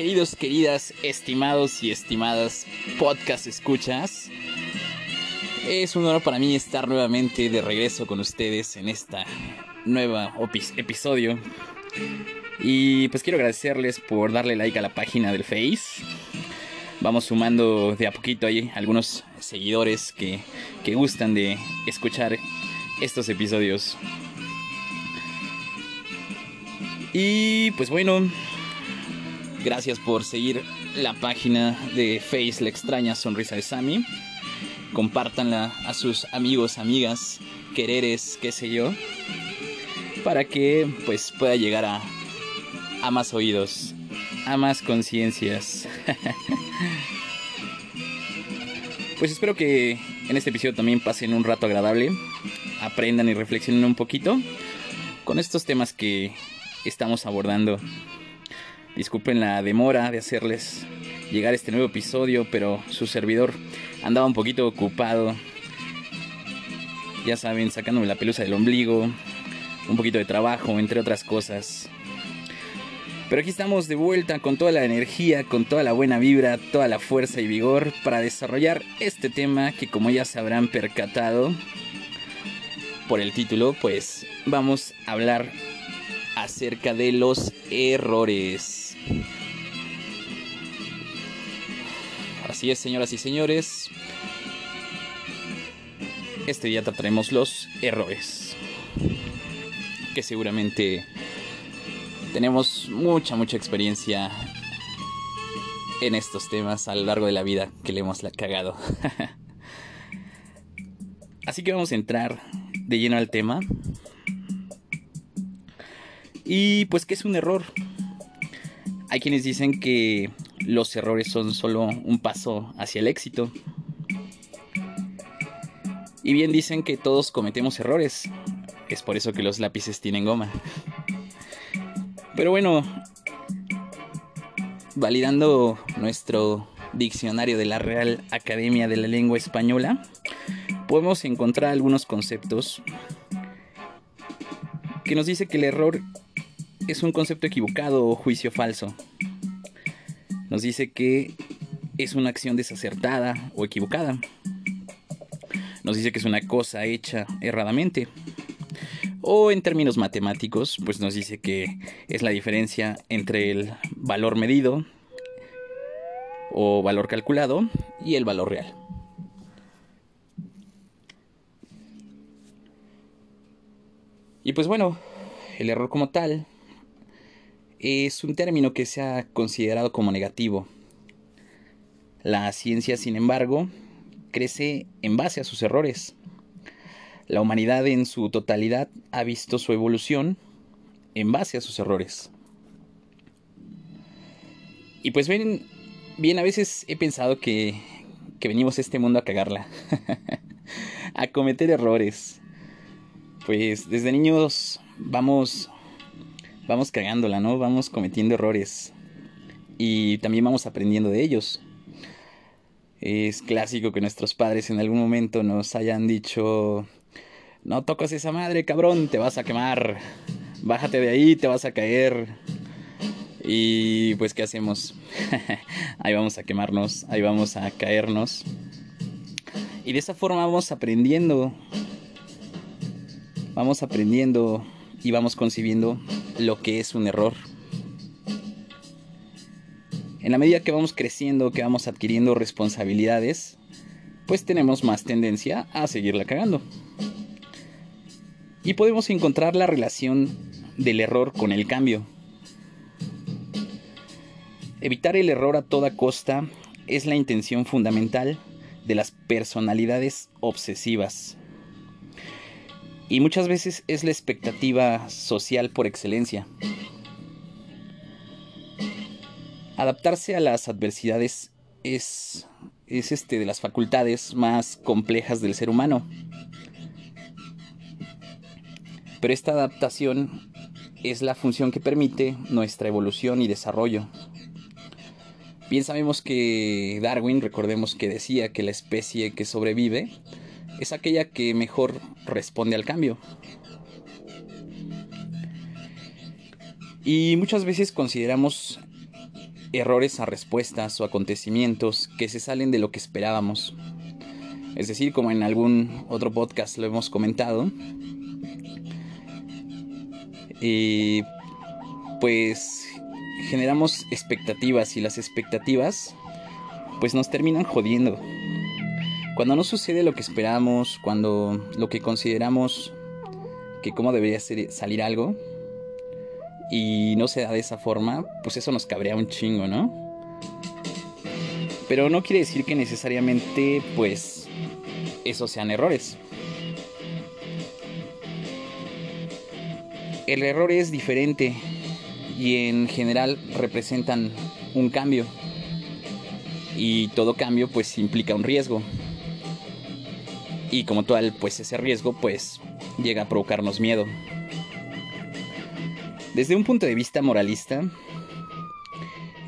Queridos, queridas, estimados y estimadas podcast escuchas. Es un honor para mí estar nuevamente de regreso con ustedes en esta nueva episodio. Y pues quiero agradecerles por darle like a la página del Face. Vamos sumando de a poquito ahí algunos seguidores que, que gustan de escuchar estos episodios. Y pues bueno, gracias por seguir la página de Face La extraña sonrisa de Sammy. Compártanla a sus amigos, amigas, quereres, qué sé yo, para que pues pueda llegar a, a más oídos, a más conciencias. pues espero que en este episodio también pasen un rato agradable, aprendan y reflexionen un poquito con estos temas que estamos abordando. Disculpen la demora de hacerles llegar este nuevo episodio, pero su servidor andaba un poquito ocupado. Ya saben, sacándome la pelusa del ombligo, un poquito de trabajo, entre otras cosas. Pero aquí estamos de vuelta con toda la energía, con toda la buena vibra, toda la fuerza y vigor para desarrollar este tema que como ya se habrán percatado por el título, pues vamos a hablar acerca de los errores. Así es, señoras y señores. Este día trataremos los errores. Que seguramente tenemos mucha, mucha experiencia en estos temas a lo largo de la vida que le hemos cagado. Así que vamos a entrar de lleno al tema. Y pues, ¿qué es un error? Hay quienes dicen que los errores son solo un paso hacia el éxito. Y bien dicen que todos cometemos errores. Es por eso que los lápices tienen goma. Pero bueno, validando nuestro diccionario de la Real Academia de la Lengua Española, podemos encontrar algunos conceptos que nos dice que el error es un concepto equivocado o juicio falso. Nos dice que es una acción desacertada o equivocada. Nos dice que es una cosa hecha erradamente. O en términos matemáticos, pues nos dice que es la diferencia entre el valor medido o valor calculado y el valor real. Y pues bueno, el error como tal es un término que se ha considerado como negativo. La ciencia, sin embargo, crece en base a sus errores. La humanidad en su totalidad ha visto su evolución en base a sus errores. Y pues bien, bien a veces he pensado que, que venimos a este mundo a cagarla, a cometer errores. Pues desde niños vamos vamos cagándola, ¿no? Vamos cometiendo errores y también vamos aprendiendo de ellos. Es clásico que nuestros padres en algún momento nos hayan dicho, no tocas esa madre, cabrón, te vas a quemar, bájate de ahí, te vas a caer. Y pues, ¿qué hacemos? ahí vamos a quemarnos, ahí vamos a caernos. Y de esa forma vamos aprendiendo, vamos aprendiendo y vamos concibiendo lo que es un error. En la medida que vamos creciendo, que vamos adquiriendo responsabilidades, pues tenemos más tendencia a seguirla cagando. Y podemos encontrar la relación del error con el cambio. Evitar el error a toda costa es la intención fundamental de las personalidades obsesivas y muchas veces es la expectativa social por excelencia. Adaptarse a las adversidades es, es este, de las facultades más complejas del ser humano. Pero esta adaptación es la función que permite nuestra evolución y desarrollo. Bien sabemos que Darwin, recordemos que decía que la especie que sobrevive es aquella que mejor responde al cambio. Y muchas veces consideramos errores a respuestas o acontecimientos que se salen de lo que esperábamos. Es decir, como en algún otro podcast lo hemos comentado, y pues generamos expectativas y las expectativas pues nos terminan jodiendo. Cuando no sucede lo que esperamos, cuando lo que consideramos que cómo debería salir algo y no se da de esa forma, pues eso nos cabrea un chingo, ¿no? Pero no quiere decir que necesariamente pues esos sean errores. El error es diferente y en general representan un cambio. Y todo cambio pues implica un riesgo. Y como tal, pues ese riesgo pues llega a provocarnos miedo. Desde un punto de vista moralista,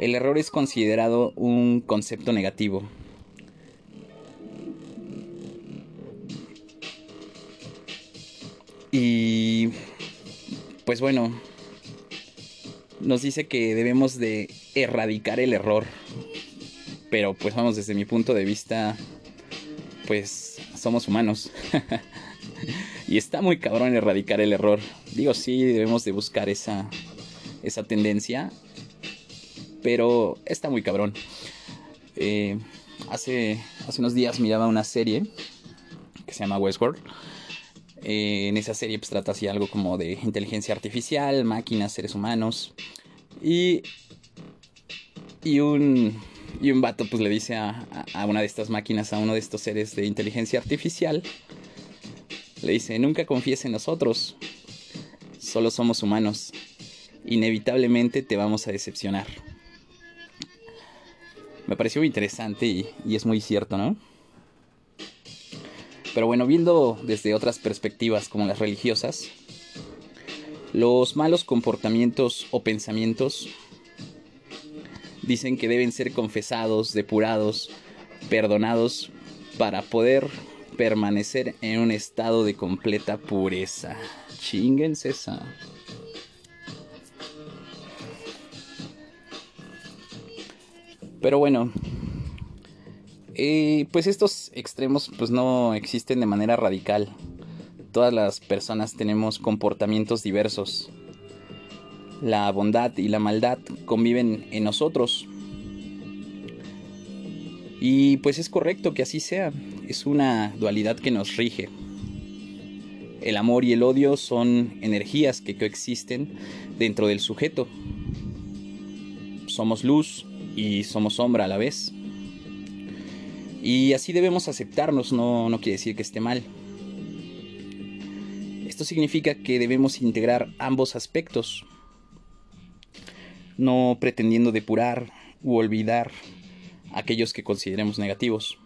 el error es considerado un concepto negativo. Y pues bueno, nos dice que debemos de erradicar el error. Pero pues vamos, desde mi punto de vista, pues somos humanos. y está muy cabrón erradicar el error. Digo, sí, debemos de buscar esa, esa tendencia. Pero está muy cabrón. Eh, hace, hace unos días miraba una serie que se llama Westworld. Eh, en esa serie pues trata así algo como de inteligencia artificial, máquinas, seres humanos. Y, y un, y un vato pues le dice a, una de estas máquinas, a uno de estos seres de inteligencia artificial, le dice, nunca confíes en nosotros, solo somos humanos, inevitablemente te vamos a decepcionar. Me pareció muy interesante y es muy cierto, ¿no? Pero bueno, viendo desde otras perspectivas como las religiosas, los malos comportamientos o pensamientos dicen que deben ser confesados, depurados, perdonados para poder permanecer en un estado de completa pureza. Chinguense esa. Pero bueno, eh, pues estos extremos pues no existen de manera radical. Todas las personas tenemos comportamientos diversos. La bondad y la maldad conviven en nosotros. Y pues es correcto que así sea. Es una dualidad que nos rige. El amor y el odio son energías que coexisten dentro del sujeto. Somos luz y somos sombra a la vez. Y así debemos aceptarnos, no, no quiere decir que esté mal. Esto significa que debemos integrar ambos aspectos, no pretendiendo depurar u olvidar aquellos que consideremos negativos.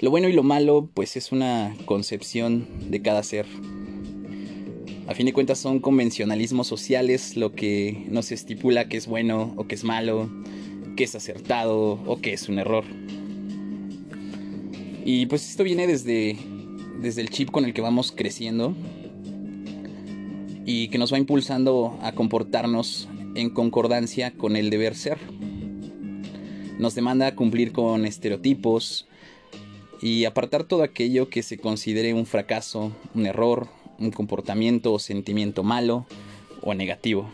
Lo bueno y lo malo, pues es una concepción de cada ser. A fin de cuentas son convencionalismos sociales lo que nos estipula que es bueno o que es malo, que es acertado o que es un error. Y pues esto viene desde, desde el chip con el que vamos creciendo y que nos va impulsando a comportarnos en concordancia con el deber ser. Nos demanda cumplir con estereotipos y apartar todo aquello que se considere un fracaso, un error, un comportamiento o sentimiento malo o negativo.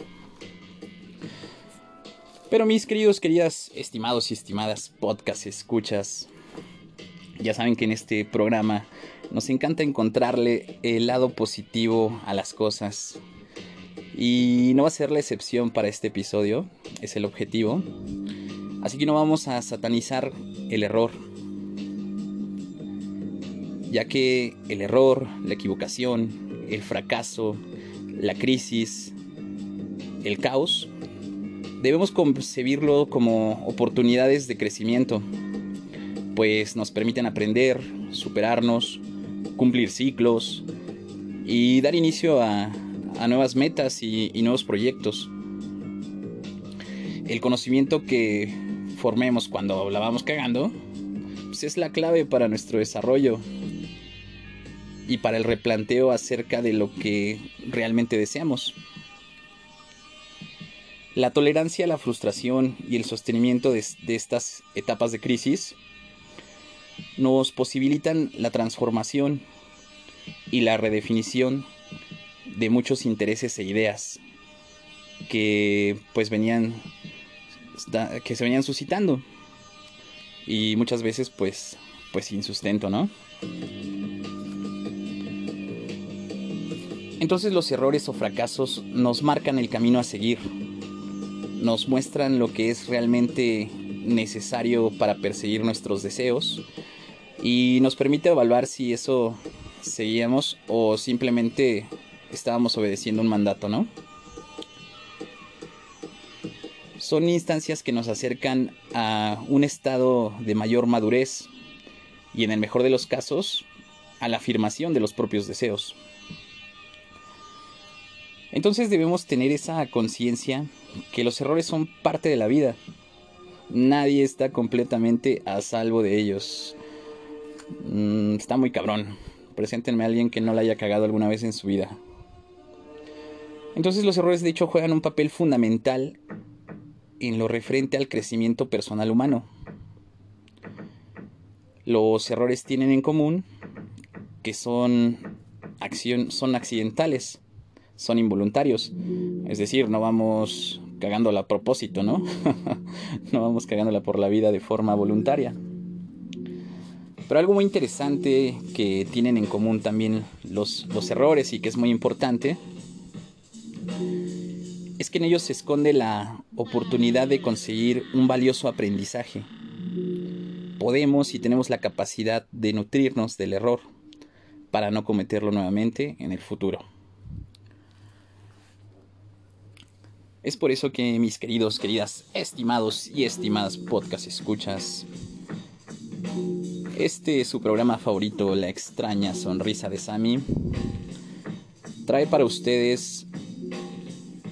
Pero mis queridos, queridas, estimados y estimadas podcast escuchas, ya saben que en este programa nos encanta encontrarle el lado positivo a las cosas. Y no va a ser la excepción para este episodio, es el objetivo. Así que no vamos a satanizar el error, ya que el error, la equivocación, el fracaso, la crisis, el caos debemos concebirlo como oportunidades de crecimiento, pues nos permiten aprender, superarnos, cumplir ciclos y dar inicio a, nuevas metas y, nuevos proyectos. El conocimiento que formemos cuando la vamos cagando pues es la clave para nuestro desarrollo y para el replanteo acerca de lo que realmente deseamos. La tolerancia a la frustración y el sostenimiento de, estas etapas de crisis nos posibilitan la transformación y la redefinición de muchos intereses e ideas que pues venían que se venían suscitando. Y muchas veces pues pues sin sustento, ¿no? Entonces los errores o fracasos nos marcan el camino a seguir. Nos muestran lo que es realmente necesario para perseguir nuestros deseos y nos permite evaluar si eso seguíamos o simplemente estábamos obedeciendo un mandato, ¿no? Son instancias que nos acercan a un estado de mayor madurez y en el mejor de los casos a la afirmación de los propios deseos. Entonces debemos tener esa conciencia que los errores son parte de la vida. Nadie está completamente a salvo de ellos. Mm, está muy cabrón. Preséntenme a alguien que no la haya cagado alguna vez en su vida. Entonces los errores de hecho juegan un papel fundamental en lo referente al crecimiento personal humano. Los errores tienen en común que son, son accidentales, son involuntarios. Es decir, no vamos cagándola a propósito, ¿no? no vamos cagándola por la vida de forma voluntaria. Pero algo muy interesante que tienen en común también los, los errores y que es muy importante es que en ellos se esconde la oportunidad de conseguir un valioso aprendizaje. Podemos y tenemos la capacidad de nutrirnos del error para no cometerlo nuevamente en el futuro. Es por eso que mis queridos, queridas, estimados y estimadas podcast escuchas, este es su programa favorito, La extraña sonrisa de Sammy, trae para ustedes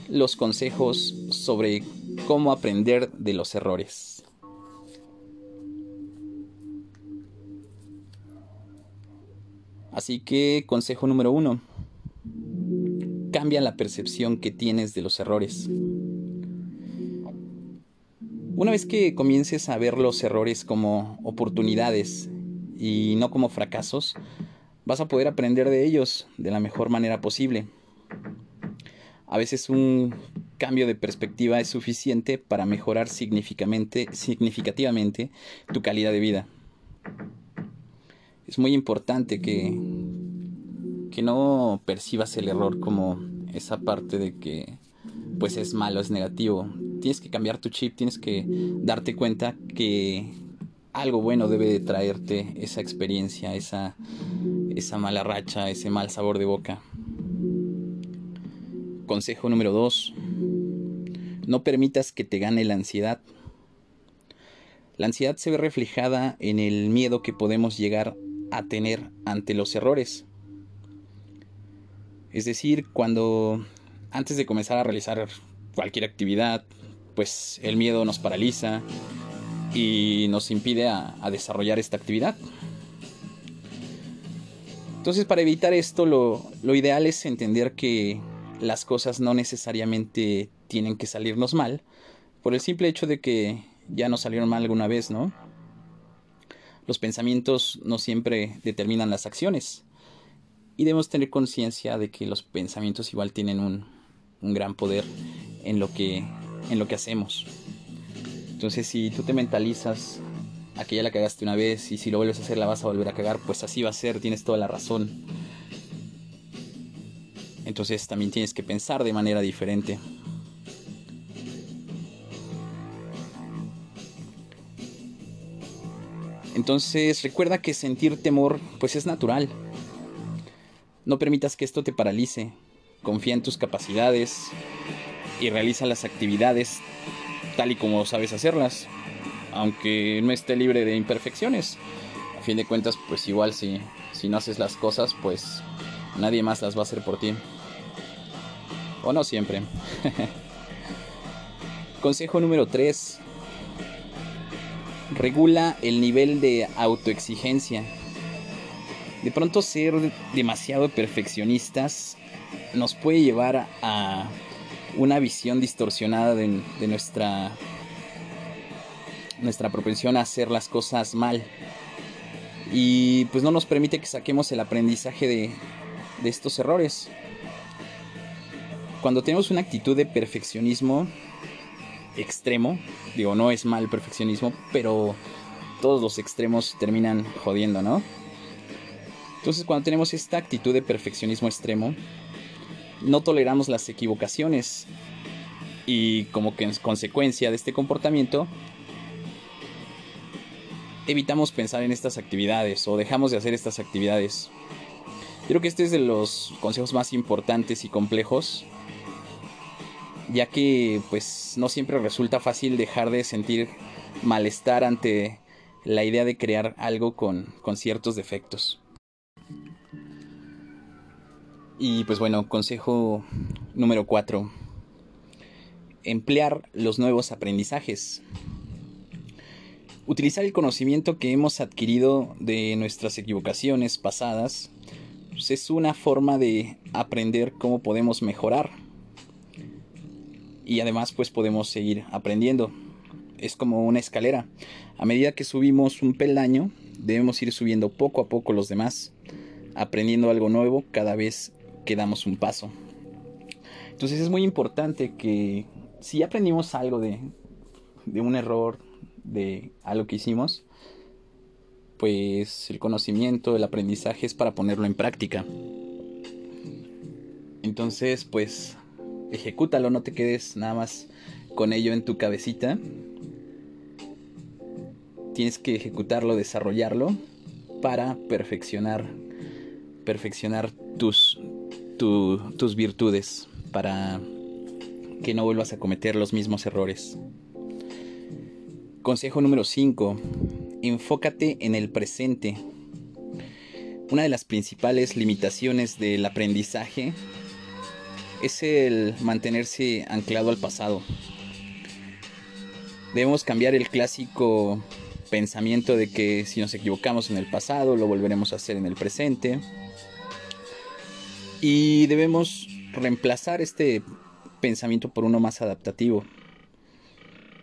los consejos sobre cómo aprender de los errores. Así que consejo número uno cambia la percepción que tienes de los errores. Una vez que comiences a ver los errores como oportunidades y no como fracasos, vas a poder aprender de ellos de la mejor manera posible. A veces un cambio de perspectiva es suficiente para mejorar significativamente tu calidad de vida. Es muy importante que, que no percibas el error como esa parte de que pues es malo, es negativo. Tienes que cambiar tu chip, tienes que darte cuenta que algo bueno debe de traerte esa experiencia, esa, esa mala racha, ese mal sabor de boca. Consejo número dos. No permitas que te gane la ansiedad. La ansiedad se ve reflejada en el miedo que podemos llegar a tener ante los errores. Es decir, cuando antes de comenzar a realizar cualquier actividad, pues el miedo nos paraliza y nos impide a, desarrollar esta actividad. Entonces, para evitar esto, lo, lo ideal es entender que las cosas no necesariamente tienen que salirnos mal, por el simple hecho de que ya nos salieron mal alguna vez, ¿no? Los pensamientos no siempre determinan las acciones y debemos tener conciencia de que los pensamientos igual tienen un, gran poder en lo, que, en lo que hacemos. Entonces si tú te mentalizas a que ya la cagaste una vez y si lo vuelves a hacer la vas a volver a cagar, pues así va a ser, tienes toda la razón. Entonces también tienes que pensar de manera diferente. Entonces recuerda que sentir temor pues es natural. No permitas que esto te paralice. Confía en tus capacidades y realiza las actividades tal y como sabes hacerlas, aunque no esté libre de imperfecciones. A fin de cuentas, pues igual si, si no haces las cosas, pues nadie más las va a hacer por ti. O no siempre. Consejo número 3. Regula el nivel de autoexigencia. De pronto ser demasiado perfeccionistas nos puede llevar a, una visión distorsionada de, nuestra nuestra propensión a hacer las cosas mal y pues no nos permite que saquemos el aprendizaje de, de estos errores. Cuando tenemos una actitud de perfeccionismo extremo, digo, no es mal perfeccionismo, pero todos los extremos terminan jodiendo, ¿no? Entonces cuando tenemos esta actitud de perfeccionismo extremo, no toleramos las equivocaciones y como que en consecuencia de este comportamiento, evitamos pensar en estas actividades o dejamos de hacer estas actividades. Creo que este es de los consejos más importantes y complejos, ya que pues no siempre resulta fácil dejar de sentir malestar ante la idea de crear algo con, con ciertos defectos. Y pues bueno, consejo número 4. Emplear los nuevos aprendizajes. Utilizar el conocimiento que hemos adquirido de nuestras equivocaciones pasadas pues, es una forma de aprender cómo podemos mejorar. Y además pues podemos seguir aprendiendo. Es como una escalera. A medida que subimos un peldaño, debemos ir subiendo poco a poco los demás, aprendiendo algo nuevo cada vez que damos un paso. Entonces es muy importante que si aprendimos algo de, de un error, de algo que hicimos, pues el conocimiento, el aprendizaje es para ponerlo en práctica. Entonces, pues, ejecútalo, no te quedes nada más con ello en tu cabecita. Tienes que ejecutarlo, desarrollarlo para perfeccionar perfeccionar tus tus virtudes para que no vuelvas a cometer los mismos errores. Consejo número 5. Enfócate en el presente. Una de las principales limitaciones del aprendizaje es el mantenerse anclado al pasado. Debemos cambiar el clásico pensamiento de que si nos equivocamos en el pasado lo volveremos a hacer en el presente y debemos reemplazar este pensamiento por uno más adaptativo.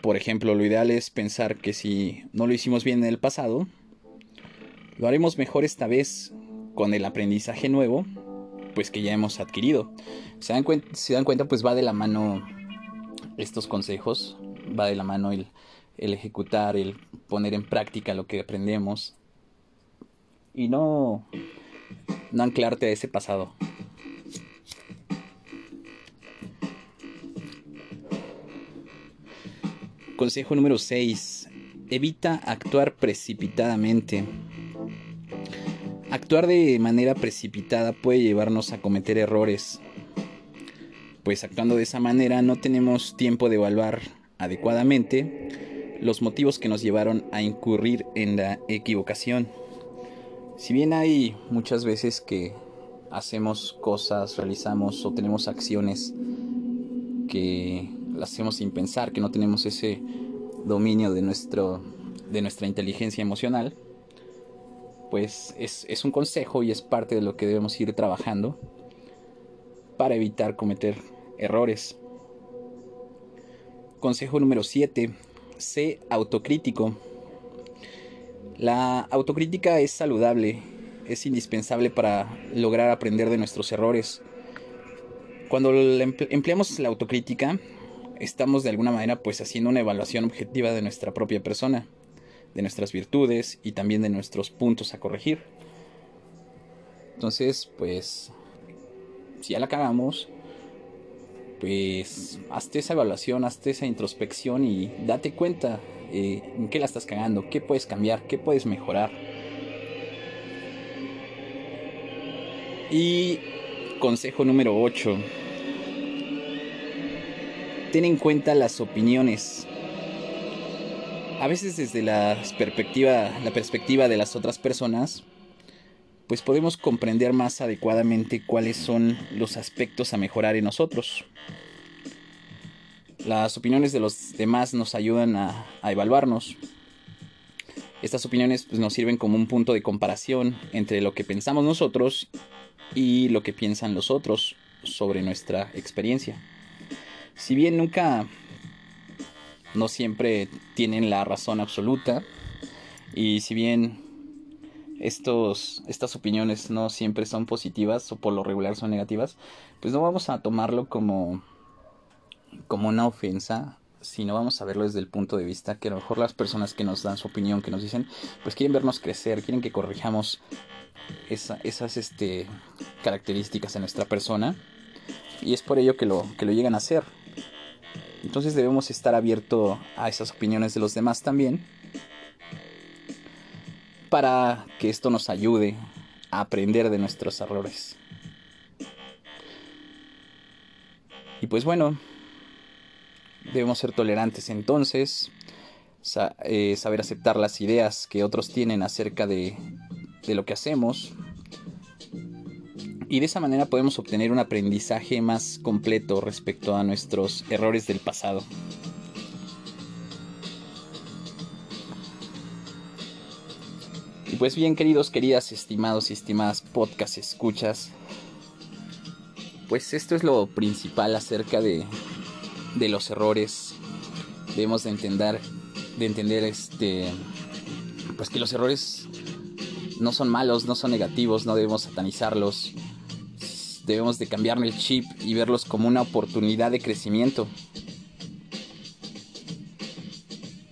Por ejemplo, lo ideal es pensar que si no lo hicimos bien en el pasado, lo haremos mejor esta vez con el aprendizaje nuevo, pues que ya hemos adquirido. Se dan, cuenta, pues va de la mano estos consejos, va de la mano el, el ejecutar, el poner en práctica lo que aprendemos y no, no anclarte a ese pasado. Consejo número 6. Evita actuar precipitadamente. Actuar de manera precipitada puede llevarnos a cometer errores, pues actuando de esa manera no tenemos tiempo de evaluar adecuadamente los motivos que nos llevaron a incurrir en la equivocación. Si bien hay muchas veces que hacemos cosas, realizamos o tenemos acciones que hacemos sin pensar, que no tenemos ese dominio de, nuestro, de nuestra inteligencia emocional, pues es, es un consejo y es parte de lo que debemos ir trabajando para evitar cometer errores. Consejo número 7. Sé autocrítico. La autocrítica es saludable, es indispensable para lograr aprender de nuestros errores. Cuando empleamos la autocrítica, estamos de alguna manera pues haciendo una evaluación objetiva de nuestra propia persona, de nuestras virtudes y también de nuestros puntos a corregir. Entonces, pues, si ya la cagamos, pues hazte esa evaluación, hazte esa introspección y date cuenta eh, en qué la estás cagando, qué puedes cambiar, qué puedes mejorar. Y consejo número 8 ten en cuenta las opiniones. A veces desde la perspectiva, la perspectiva de las otras personas, pues podemos comprender más adecuadamente cuáles son los aspectos a mejorar en nosotros. Las opiniones de los demás nos ayudan a, evaluarnos. Estas opiniones pues, nos sirven como un punto de comparación entre lo que pensamos nosotros y lo que piensan los otros sobre nuestra experiencia. Si bien nunca, no siempre tienen la razón absoluta, y si bien estos, estas opiniones no siempre son positivas o por lo regular son negativas, pues no vamos a tomarlo como, como una ofensa, sino vamos a verlo desde el punto de vista que a lo mejor las personas que nos dan su opinión, que nos dicen, pues quieren vernos crecer, quieren que corrijamos esas este, características en nuestra persona y es por ello que lo, que lo llegan a hacer. Entonces debemos estar abiertos a esas opiniones de los demás también para que esto nos ayude a aprender de nuestros errores. Y pues bueno, debemos ser tolerantes entonces, eh, saber aceptar las ideas que otros tienen acerca de, de lo que hacemos. Y de esa manera podemos obtener un aprendizaje más completo respecto a nuestros errores del pasado. pues bien, queridos, queridas, estimados y estimadas podcast escuchas, pues esto es lo principal acerca de, de los errores. Debemos de entender, de entender este, pues que los errores no son malos, no son negativos, no debemos satanizarlos. Debemos de cambiarle el chip y verlos como una oportunidad de crecimiento.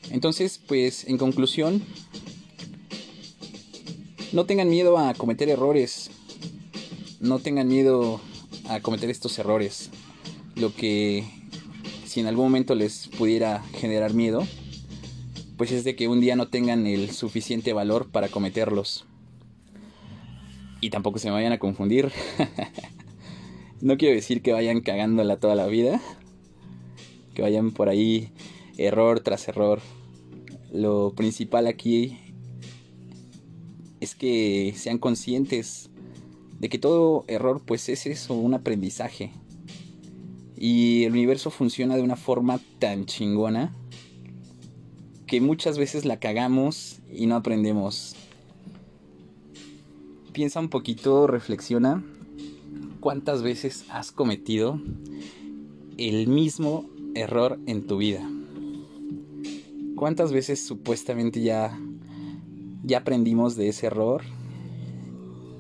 Entonces, pues en conclusión, no tengan miedo a cometer errores. No tengan miedo a cometer estos errores. Lo que si en algún momento les pudiera generar miedo, pues es de que un día no tengan el suficiente valor para cometerlos. Y tampoco se me vayan a confundir. no quiero decir que vayan cagándola toda la vida. Que vayan por ahí error tras error. Lo principal aquí es que sean conscientes de que todo error pues es eso, un aprendizaje. Y el universo funciona de una forma tan chingona que muchas veces la cagamos y no aprendemos. Piensa un poquito, reflexiona cuántas veces has cometido el mismo error en tu vida. ¿Cuántas veces supuestamente ya ya aprendimos de ese error.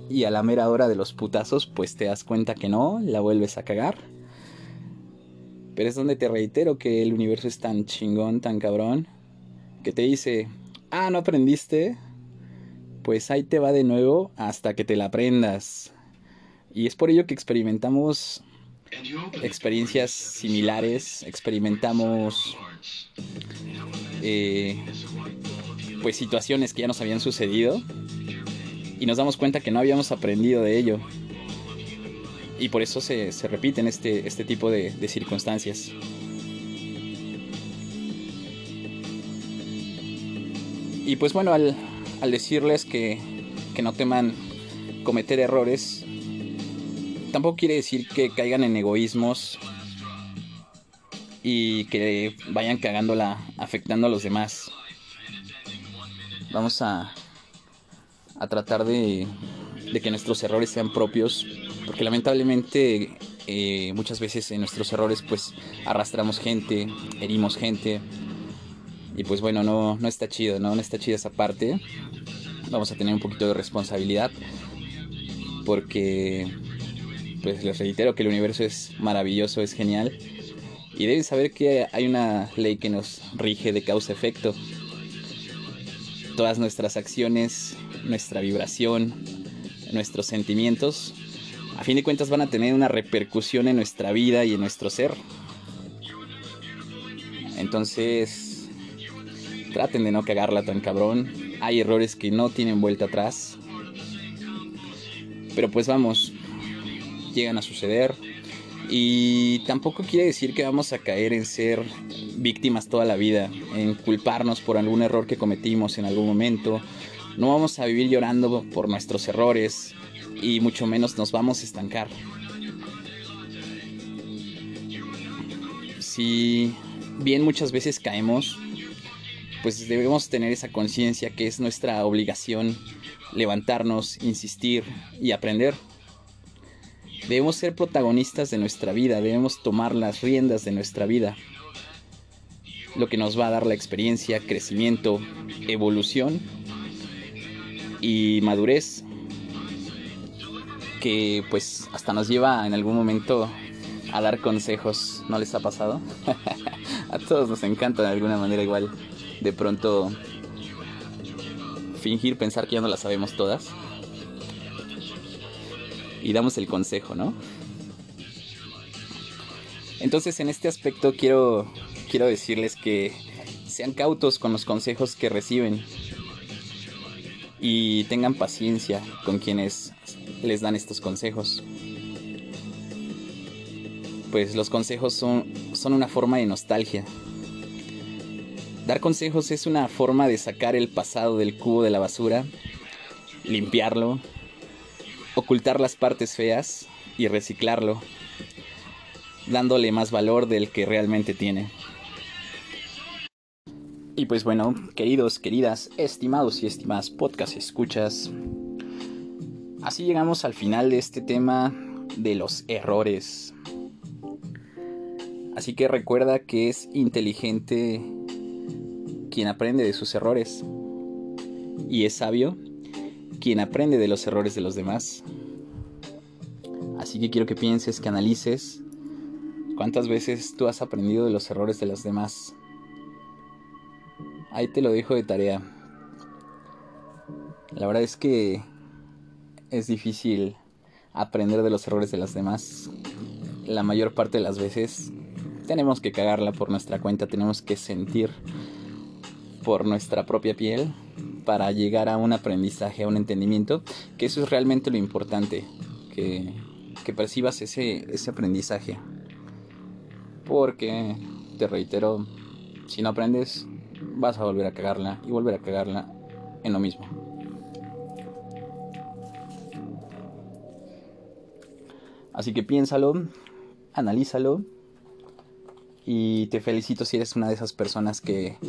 Y a la mera hora de los putazos, pues te das cuenta que no, la vuelves a cagar. Pero es donde te reitero que el universo es tan chingón, tan cabrón, que te dice, ah, no aprendiste, pues ahí te va de nuevo hasta que te la aprendas. Y es por ello que experimentamos experiencias similares, experimentamos eh, pues situaciones que ya nos habían sucedido y nos damos cuenta que no habíamos aprendido de ello. Y por eso se, repiten este, este tipo de, circunstancias. Y pues bueno, al, decirles que, que no teman cometer errores, tampoco quiere decir que caigan en egoísmos y que vayan cagándola afectando a los demás vamos a, a tratar de, de, que nuestros errores sean propios, porque lamentablemente eh, muchas veces en nuestros errores pues arrastramos gente, herimos gente, y pues bueno, no, no está chido, ¿no? No está chida esa parte. Vamos a tener un poquito de responsabilidad, porque pues les reitero que el universo es maravilloso, es genial. Y deben saber que hay una ley que nos rige de causa-efecto todas nuestras acciones, nuestra vibración, nuestros sentimientos, a fin de cuentas van a tener una repercusión en nuestra vida y en nuestro ser. Entonces, traten de no cagarla tan cabrón. Hay errores que no tienen vuelta atrás. Pero pues vamos, llegan a suceder. Y tampoco quiere decir que vamos a caer en ser víctimas toda la vida, en culparnos por algún error que cometimos en algún momento. No vamos a vivir llorando por nuestros errores y mucho menos nos vamos a estancar. Si bien muchas veces caemos, pues debemos tener esa conciencia que es nuestra obligación levantarnos, insistir y aprender. Debemos ser protagonistas de nuestra vida, debemos tomar las riendas de nuestra vida. Lo que nos va a dar la experiencia, crecimiento, evolución y madurez que pues hasta nos lleva en algún momento a dar consejos. ¿No les ha pasado? a todos nos encanta de alguna manera igual de pronto fingir pensar que ya no las sabemos todas. Y damos el consejo, ¿no? Entonces en este aspecto quiero, quiero decirles que sean cautos con los consejos que reciben y tengan paciencia con quienes les dan estos consejos. Pues los consejos son, son una forma de nostalgia. Dar consejos es una forma de sacar el pasado del cubo de la basura, limpiarlo, ocultar las partes feas y reciclarlo, dándole más valor del que realmente tiene. Y pues bueno, queridos, queridas, estimados y estimadas podcast escuchas, así llegamos al final de este tema de los errores. Así que recuerda que es inteligente quien aprende de sus errores y es sabio quien aprende de los errores de los demás. Así que quiero que pienses, que analices cuántas veces tú has aprendido de los errores de los demás Ahí te lo dejo de tarea. La verdad es que es difícil aprender de los errores de las demás. La mayor parte de las veces tenemos que cagarla por nuestra cuenta, tenemos que sentir por nuestra propia piel para llegar a un aprendizaje, a un entendimiento, que eso es realmente lo importante, que, percibas ese, ese aprendizaje. Porque, te reitero, si no aprendes, vas a volver a cagarla y volver a cagarla en lo mismo. Así que piénsalo, analízalo y te felicito si eres una de esas personas que,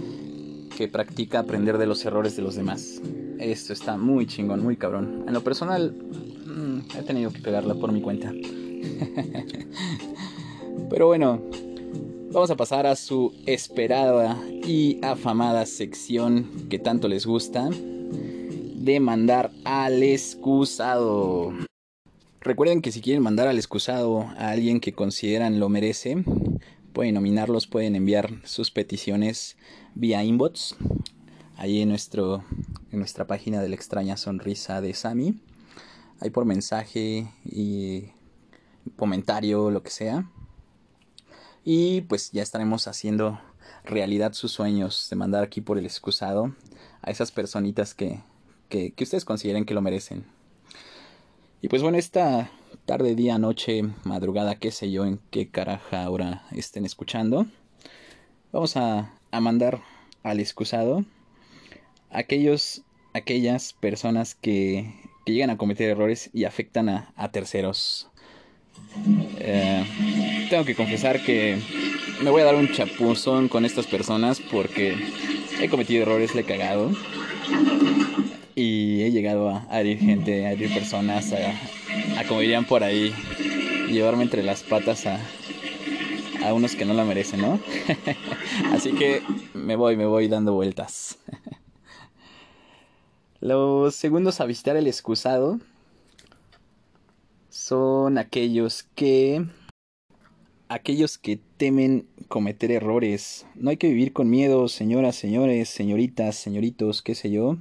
que practica aprender de los errores de los demás. Esto está muy chingón, muy cabrón. En lo personal, mm, he tenido que pegarla por mi cuenta. Pero bueno, vamos a pasar a su esperada y afamada sección que tanto les gusta de mandar al excusado. Recuerden que si quieren mandar al excusado a alguien que consideran lo merece, pueden nominarlos, pueden enviar sus peticiones vía inbox, ahí en, nuestro, en nuestra página de la extraña sonrisa de Sami, ahí por mensaje y comentario, lo que sea. Y pues ya estaremos haciendo realidad sus sueños de mandar aquí por el excusado a esas personitas que, que, ustedes consideren que lo merecen. Y pues bueno, esta tarde, día, noche, madrugada, qué sé yo, en qué caraja ahora estén escuchando, vamos a, a mandar al excusado aquellos, aquellas personas que, que llegan a cometer errores y afectan a, terceros. Eh, tengo que confesar que me voy a dar un chapuzón con estas personas porque he cometido errores, le he cagado. Y he llegado a, herir gente, a herir personas, a, como dirían por ahí, llevarme entre las patas a, a unos que no la merecen, ¿no? Así que me voy, me voy dando vueltas. Los segundos a visitar el excusado son aquellos que aquellos que temen cometer errores. No hay que vivir con miedo, señoras, señores, señoritas, señoritos, qué sé yo.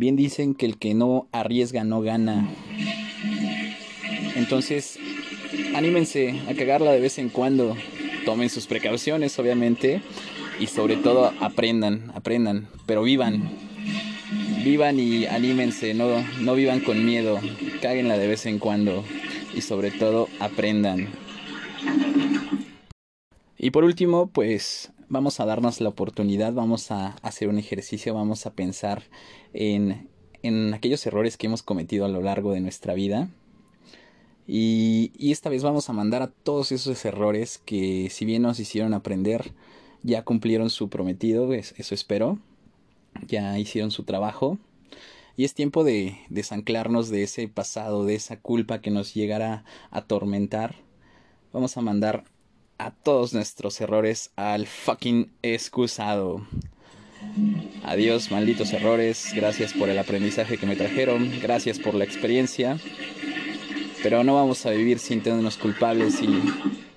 Bien dicen que el que no arriesga no gana. Entonces, anímense a cagarla de vez en cuando. Tomen sus precauciones, obviamente. Y sobre todo aprendan, aprendan, pero vivan. Vivan y anímense, no, no vivan con miedo. Cáguenla de vez en cuando. Y sobre todo aprendan. Y por último, pues vamos a darnos la oportunidad, vamos a hacer un ejercicio, vamos a pensar en, en aquellos errores que hemos cometido a lo largo de nuestra vida. Y, y, esta vez vamos a mandar a todos esos errores que si bien nos hicieron aprender, ya cumplieron su prometido, eso espero, ya hicieron su trabajo. Y es tiempo de desanclarnos de ese pasado, de esa culpa que nos llegará a atormentar. Vamos a mandar a todos nuestros errores al fucking excusado. Adiós, malditos errores. Gracias por el aprendizaje que me trajeron. Gracias por la experiencia. Pero no vamos a vivir sintiéndonos culpables y,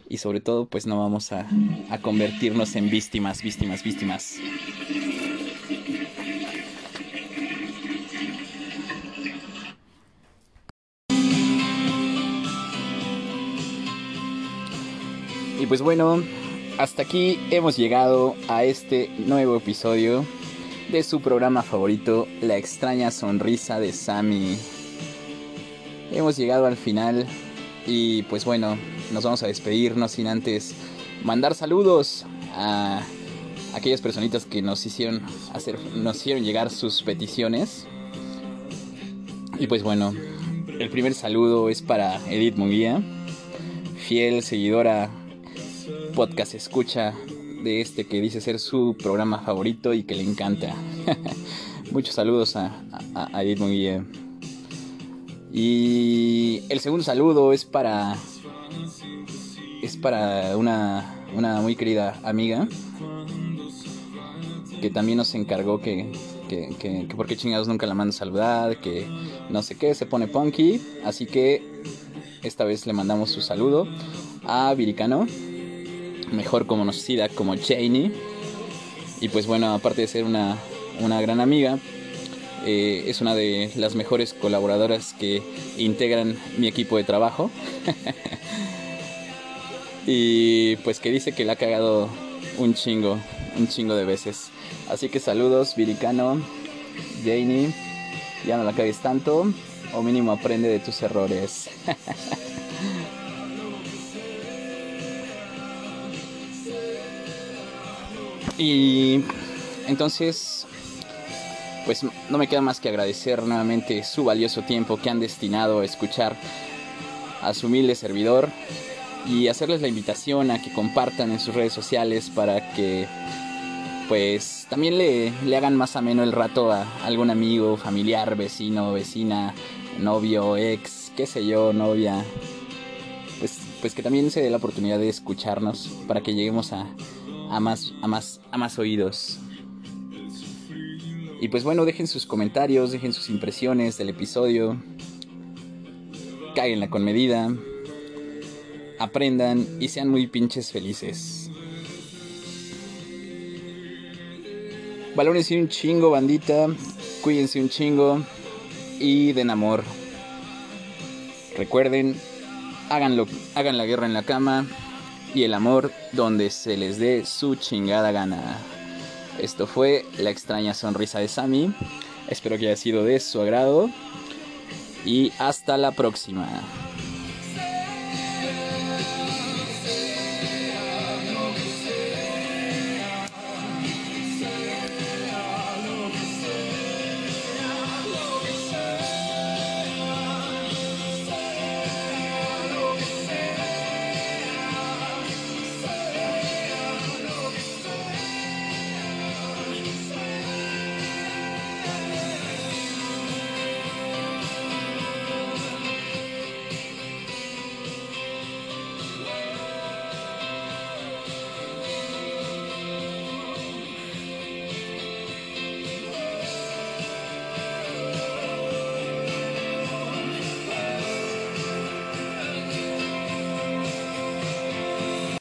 y sobre todo, pues no vamos a, a convertirnos en víctimas, víctimas, víctimas. Y pues bueno, hasta aquí hemos llegado a este nuevo episodio de su programa favorito, La extraña sonrisa de Sammy. Hemos llegado al final y pues bueno, nos vamos a despedirnos sin antes mandar saludos a aquellas personitas que nos hicieron hacer nos hicieron llegar sus peticiones. Y pues bueno, el primer saludo es para Edith Munguía, fiel seguidora podcast escucha de este que dice ser su programa favorito y que le encanta. Muchos saludos a, a, a Y el segundo saludo es para. Es para una, una muy querida amiga. Que también nos encargó que, que, que, que porque chingados nunca la mando a saludar. Que no sé qué, se pone punky. Así que esta vez le mandamos su saludo a Viricano mejor conocida como Janie. Y pues bueno, aparte de ser una, una gran amiga, eh, es una de las mejores colaboradoras que integran mi equipo de trabajo. y pues que dice que la ha cagado un chingo, un chingo de veces. Así que saludos, Viricano, Janie. Ya no la cagues tanto, o mínimo aprende de tus errores. Y entonces, pues no me queda más que agradecer nuevamente su valioso tiempo que han destinado a escuchar a su humilde servidor y hacerles la invitación a que compartan en sus redes sociales para que pues también le, le hagan más ameno el rato a algún amigo, familiar, vecino, vecina, novio, ex, qué sé yo, novia. Pues, pues que también se dé la oportunidad de escucharnos para que lleguemos a, a más, a más, a más oídos. Y pues bueno, dejen sus comentarios, dejen sus impresiones del episodio. Cáguenla con medida. Aprendan y sean muy pinches felices. Valórense un chingo, bandita. Cuídense un chingo. Y den amor. Recuerden, háganlo, hagan la guerra en la cama y el amor donde se les dé su chingada gana. Esto fue la extraña sonrisa de Sammy. Espero que haya sido de su agrado. Y hasta la próxima.